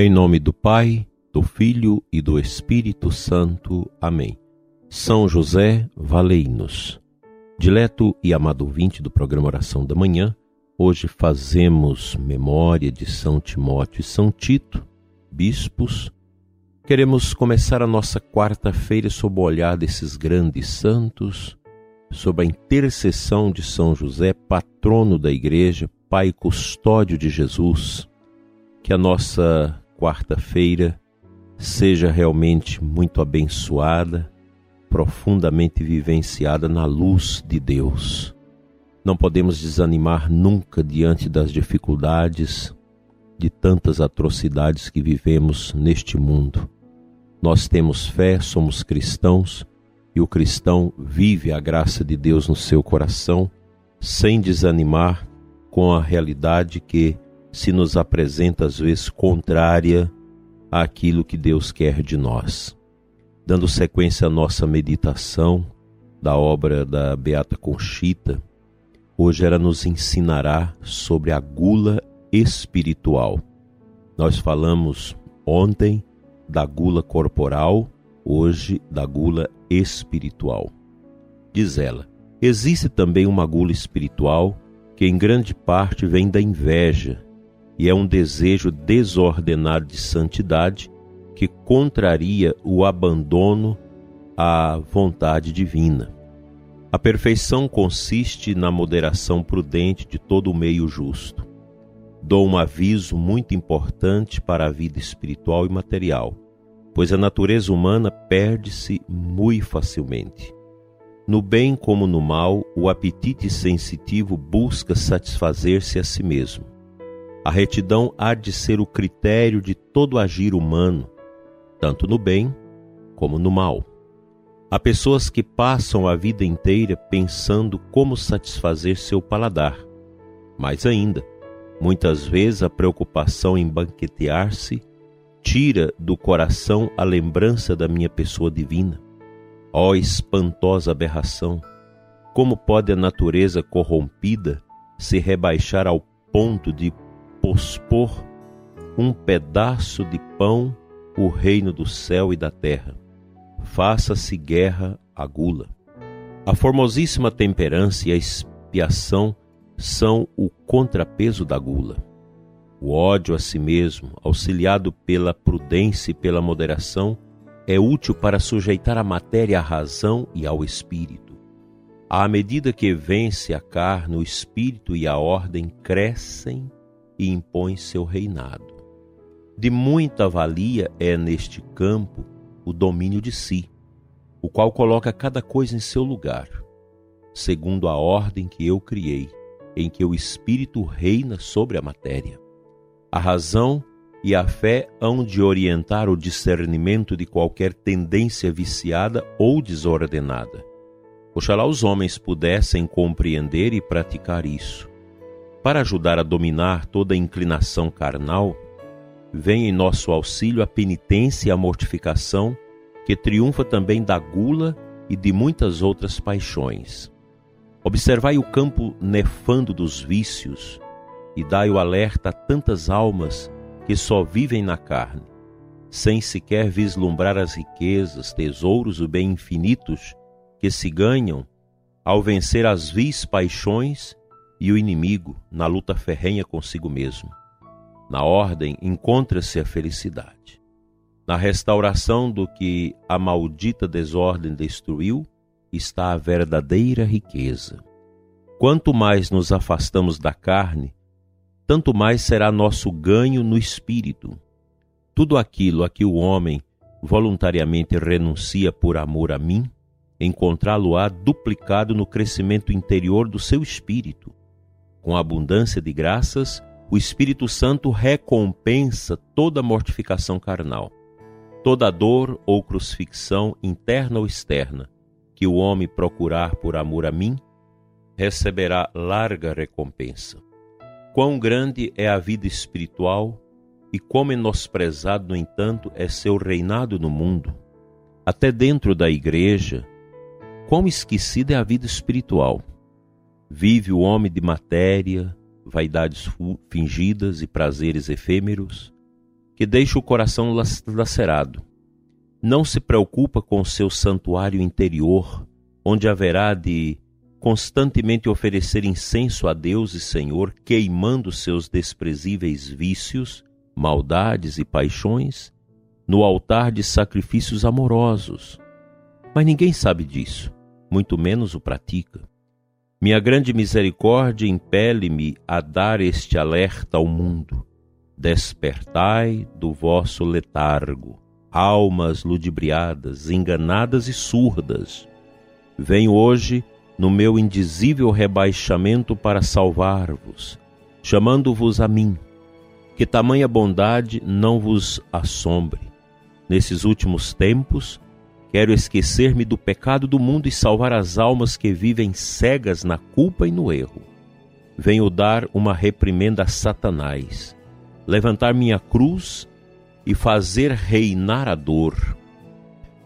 Em nome do Pai, do Filho e do Espírito Santo. Amém. São José, valei-nos. Dileto e amado ouvinte do programa Oração da Manhã, hoje fazemos memória de São Timóteo e São Tito, bispos. Queremos começar a nossa quarta-feira sob o olhar desses grandes santos, sob a intercessão de São José, patrono da Igreja, Pai custódio de Jesus. Que a nossa quarta-feira seja realmente muito abençoada, profundamente vivenciada na luz de Deus. Não podemos desanimar nunca diante das dificuldades, de tantas atrocidades que vivemos neste mundo. Nós temos fé, somos cristãos e o cristão vive a graça de Deus no seu coração sem desanimar com a realidade que se nos apresenta às vezes contrária àquilo que Deus quer de nós. Dando sequência à nossa meditação da obra da Beata Conchita, hoje ela nos ensinará sobre a gula espiritual. Nós falamos ontem da gula corporal, hoje da gula espiritual. Diz ela: existe também uma gula espiritual que em grande parte vem da inveja e é um desejo desordenado de santidade que contraria o abandono à vontade divina. A perfeição consiste na moderação prudente de todo o meio justo. Dou um aviso muito importante para a vida espiritual e material, pois a natureza humana perde-se muito facilmente. No bem como no mal, o apetite sensitivo busca satisfazer-se a si mesmo a retidão há de ser o critério de todo agir humano, tanto no bem como no mal. Há pessoas que passam a vida inteira pensando como satisfazer seu paladar. Mais ainda, muitas vezes a preocupação em banquetear-se tira do coração a lembrança da minha pessoa divina. Ó oh, espantosa aberração! Como pode a natureza corrompida se rebaixar ao ponto de pospor um pedaço de pão o reino do céu e da terra. Faça-se guerra à gula. A formosíssima temperança e a expiação são o contrapeso da gula. O ódio a si mesmo, auxiliado pela prudência e pela moderação, é útil para sujeitar a matéria à razão e ao espírito. À medida que vence a carne, o espírito e a ordem crescem e impõe seu reinado. De muita valia é neste campo o domínio de si, o qual coloca cada coisa em seu lugar, segundo a ordem que eu criei, em que o espírito reina sobre a matéria. A razão e a fé hão de orientar o discernimento de qualquer tendência viciada ou desordenada. Oxalá os homens pudessem compreender e praticar isso para ajudar a dominar toda inclinação carnal, vem em nosso auxílio a penitência e a mortificação, que triunfa também da gula e de muitas outras paixões. Observai o campo nefando dos vícios e dai o alerta a tantas almas que só vivem na carne, sem sequer vislumbrar as riquezas, tesouros e bem infinitos que se ganham ao vencer as vis paixões e o inimigo na luta ferrenha consigo mesmo. Na ordem encontra-se a felicidade. Na restauração do que a maldita desordem destruiu está a verdadeira riqueza. Quanto mais nos afastamos da carne, tanto mais será nosso ganho no espírito. Tudo aquilo a que o homem voluntariamente renuncia por amor a mim, encontrá-lo-á duplicado no crescimento interior do seu espírito com abundância de graças, o Espírito Santo recompensa toda mortificação carnal, toda dor ou crucifixão interna ou externa, que o homem procurar por amor a mim, receberá larga recompensa. Quão grande é a vida espiritual e quão menosprezado, no entanto, é seu reinado no mundo. Até dentro da igreja, quão esquecida é a vida espiritual Vive o homem de matéria, vaidades fingidas e prazeres efêmeros, que deixa o coração lacerado. Não se preocupa com o seu santuário interior, onde haverá de constantemente oferecer incenso a Deus e Senhor, queimando seus desprezíveis vícios, maldades e paixões, no altar de sacrifícios amorosos. Mas ninguém sabe disso, muito menos o pratica. Minha grande misericórdia impele-me a dar este alerta ao mundo. Despertai do vosso letargo, almas ludibriadas, enganadas e surdas. Venho hoje no meu indizível rebaixamento para salvar-vos, chamando-vos a mim. Que tamanha bondade não vos assombre. Nesses últimos tempos, quero esquecer-me do pecado do mundo e salvar as almas que vivem cegas na culpa e no erro. Venho dar uma reprimenda a Satanás levantar minha cruz e fazer reinar a dor.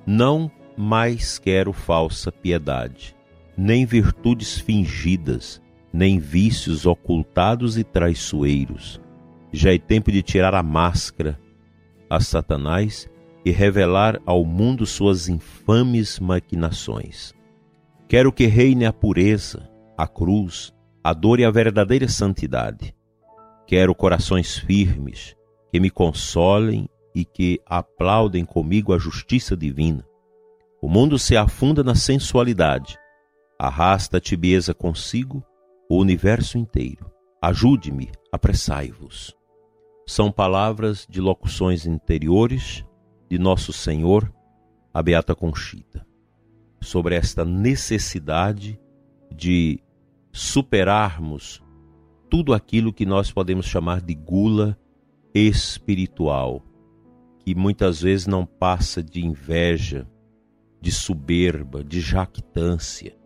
Não mais quero falsa piedade, nem virtudes fingidas, nem vícios ocultados e traiçoeiros. Já é tempo de tirar a máscara a Satanás e revelar ao mundo suas infames maquinações. Quero que reine a pureza, a cruz, a dor e a verdadeira santidade. Quero corações firmes, que me consolem e que aplaudem comigo a justiça divina. O mundo se afunda na sensualidade, arrasta a tibieza consigo o universo inteiro. Ajude-me, apressai-vos. São palavras de locuções interiores de Nosso Senhor, a Beata Conchita, sobre esta necessidade de superarmos tudo aquilo que nós podemos chamar de gula espiritual, que muitas vezes não passa de inveja, de soberba, de jactância.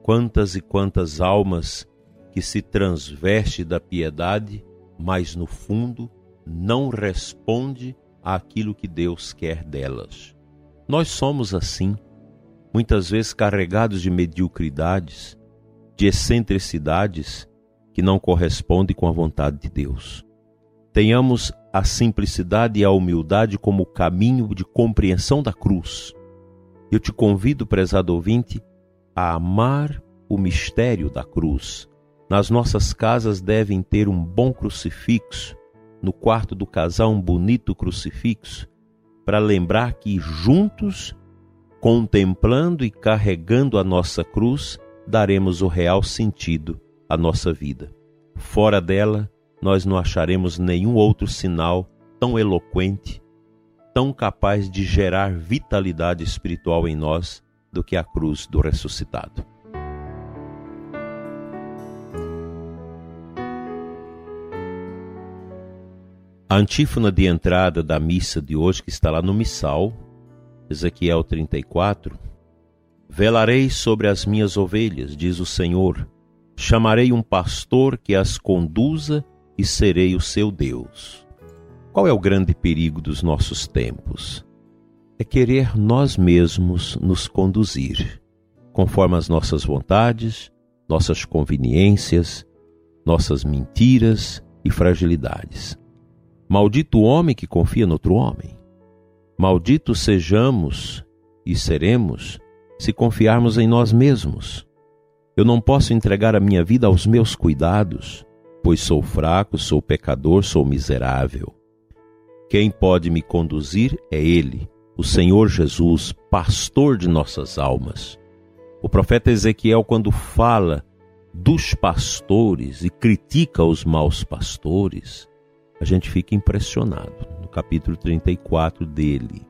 Quantas e quantas almas que se transveste da piedade, mas no fundo não responde àquilo que Deus quer delas. Nós somos assim, muitas vezes carregados de mediocridades, de excentricidades que não corresponde com a vontade de Deus. Tenhamos a simplicidade e a humildade como caminho de compreensão da cruz. Eu te convido, prezado ouvinte, a amar o mistério da cruz. Nas nossas casas devem ter um bom crucifixo, no quarto do casal um bonito crucifixo, para lembrar que juntos, contemplando e carregando a nossa cruz, daremos o real sentido a nossa vida. Fora dela, nós não acharemos nenhum outro sinal tão eloquente, tão capaz de gerar vitalidade espiritual em nós do que a cruz do ressuscitado. A antífona de entrada da missa de hoje, que está lá no Missal, Ezequiel 34, Velarei sobre as minhas ovelhas, diz o Senhor, Chamarei um pastor que as conduza e serei o seu Deus. Qual é o grande perigo dos nossos tempos? É querer nós mesmos nos conduzir, conforme as nossas vontades, nossas conveniências, nossas mentiras e fragilidades. Maldito o homem que confia no outro homem. Maldito sejamos e seremos se confiarmos em nós mesmos. Eu não posso entregar a minha vida aos meus cuidados, pois sou fraco, sou pecador, sou miserável. Quem pode me conduzir é Ele, o Senhor Jesus, pastor de nossas almas. O profeta Ezequiel, quando fala dos pastores e critica os maus pastores, a gente fica impressionado. No capítulo 34 dele,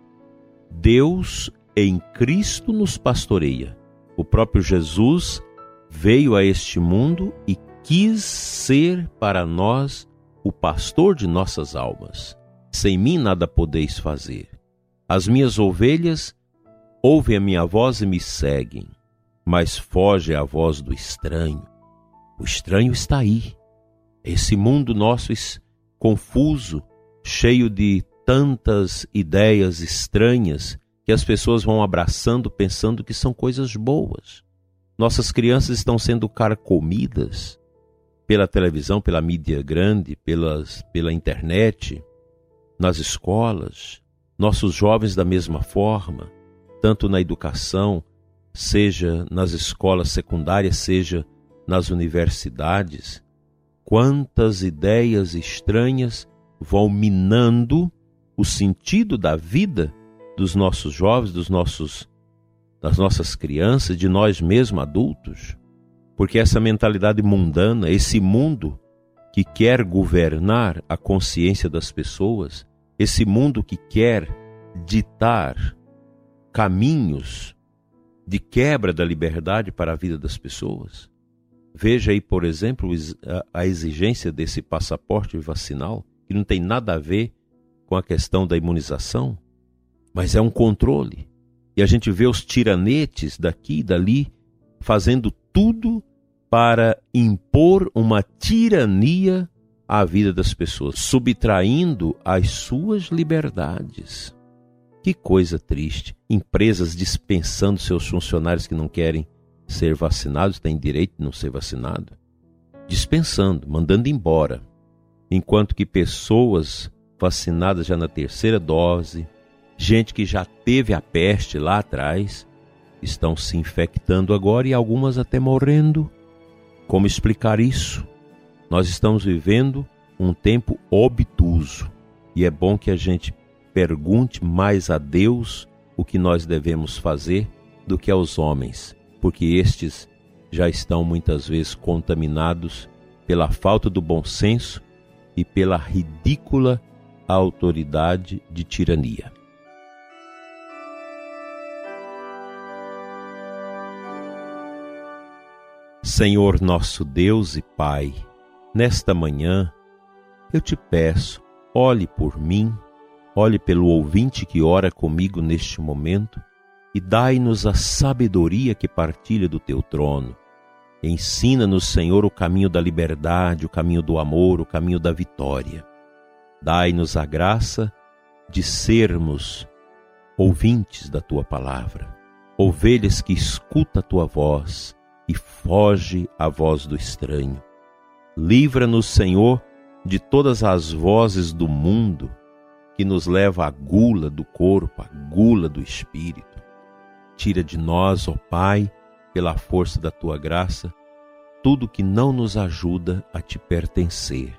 Deus em Cristo nos pastoreia. O próprio Jesus veio a este mundo e quis ser para nós o pastor de nossas almas. Sem mim nada podeis fazer. As minhas ovelhas ouvem a minha voz e me seguem, mas foge a voz do estranho. O estranho está aí. Esse mundo nosso confuso, cheio de tantas ideias estranhas que as pessoas vão abraçando pensando que são coisas boas. Nossas crianças estão sendo carcomidas pela televisão, pela mídia grande, pelas, pela internet, nas escolas, nossos jovens da mesma forma, tanto na educação, seja nas escolas secundárias, seja nas universidades, quantas ideias estranhas vão minando o sentido da vida dos nossos jovens, dos nossos das nossas crianças, de nós mesmos adultos. Porque essa mentalidade mundana, esse mundo que quer governar a consciência das pessoas, esse mundo que quer ditar caminhos de quebra da liberdade para a vida das pessoas. Veja aí, por exemplo, a exigência desse passaporte vacinal, que não tem nada a ver com a questão da imunização, mas é um controle. E a gente vê os tiranetes daqui e dali fazendo tudo para impor uma tirania à vida das pessoas, subtraindo as suas liberdades. Que coisa triste. Empresas dispensando seus funcionários que não querem ser vacinados, têm direito de não ser vacinado. Dispensando, mandando embora. Enquanto que pessoas vacinadas já na terceira dose, gente que já teve a peste lá atrás, estão se infectando agora e algumas até morrendo. Como explicar isso? Nós estamos vivendo um tempo obtuso e é bom que a gente pergunte mais a Deus o que nós devemos fazer do que aos homens, porque estes já estão muitas vezes contaminados pela falta do bom senso e pela ridícula autoridade de tirania. Senhor nosso Deus e Pai, nesta manhã eu te peço, olhe por mim, olhe pelo ouvinte que ora comigo neste momento e dai-nos a sabedoria que partilha do teu trono. Ensina-nos, Senhor, o caminho da liberdade, o caminho do amor, o caminho da vitória. Dai-nos a graça de sermos ouvintes da tua palavra, ovelhas que escuta a tua voz e foge à voz do estranho. Livra-nos, Senhor, de todas as vozes do mundo que nos leva à gula do corpo, à gula do espírito. Tira de nós, ó Pai, pela força da tua graça, tudo que não nos ajuda a te pertencer.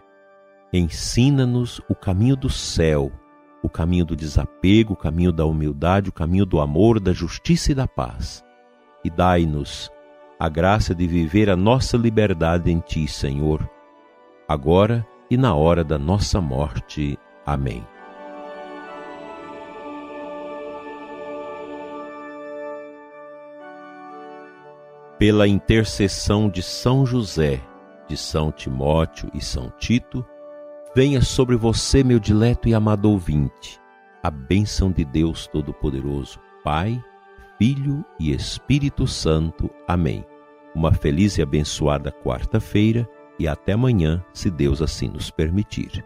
Ensina-nos o caminho do céu, o caminho do desapego, o caminho da humildade, o caminho do amor, da justiça e da paz. E dai-nos a graça de viver a nossa liberdade em Ti, Senhor, agora e na hora da nossa morte. Amém. Pela intercessão de São José, de São Timóteo e São Tito, venha sobre você, meu dileto e amado ouvinte, a bênção de Deus Todo-Poderoso, Pai, Filho e Espírito Santo. Amém. Uma feliz e abençoada quarta-feira e até amanhã, se Deus assim nos permitir.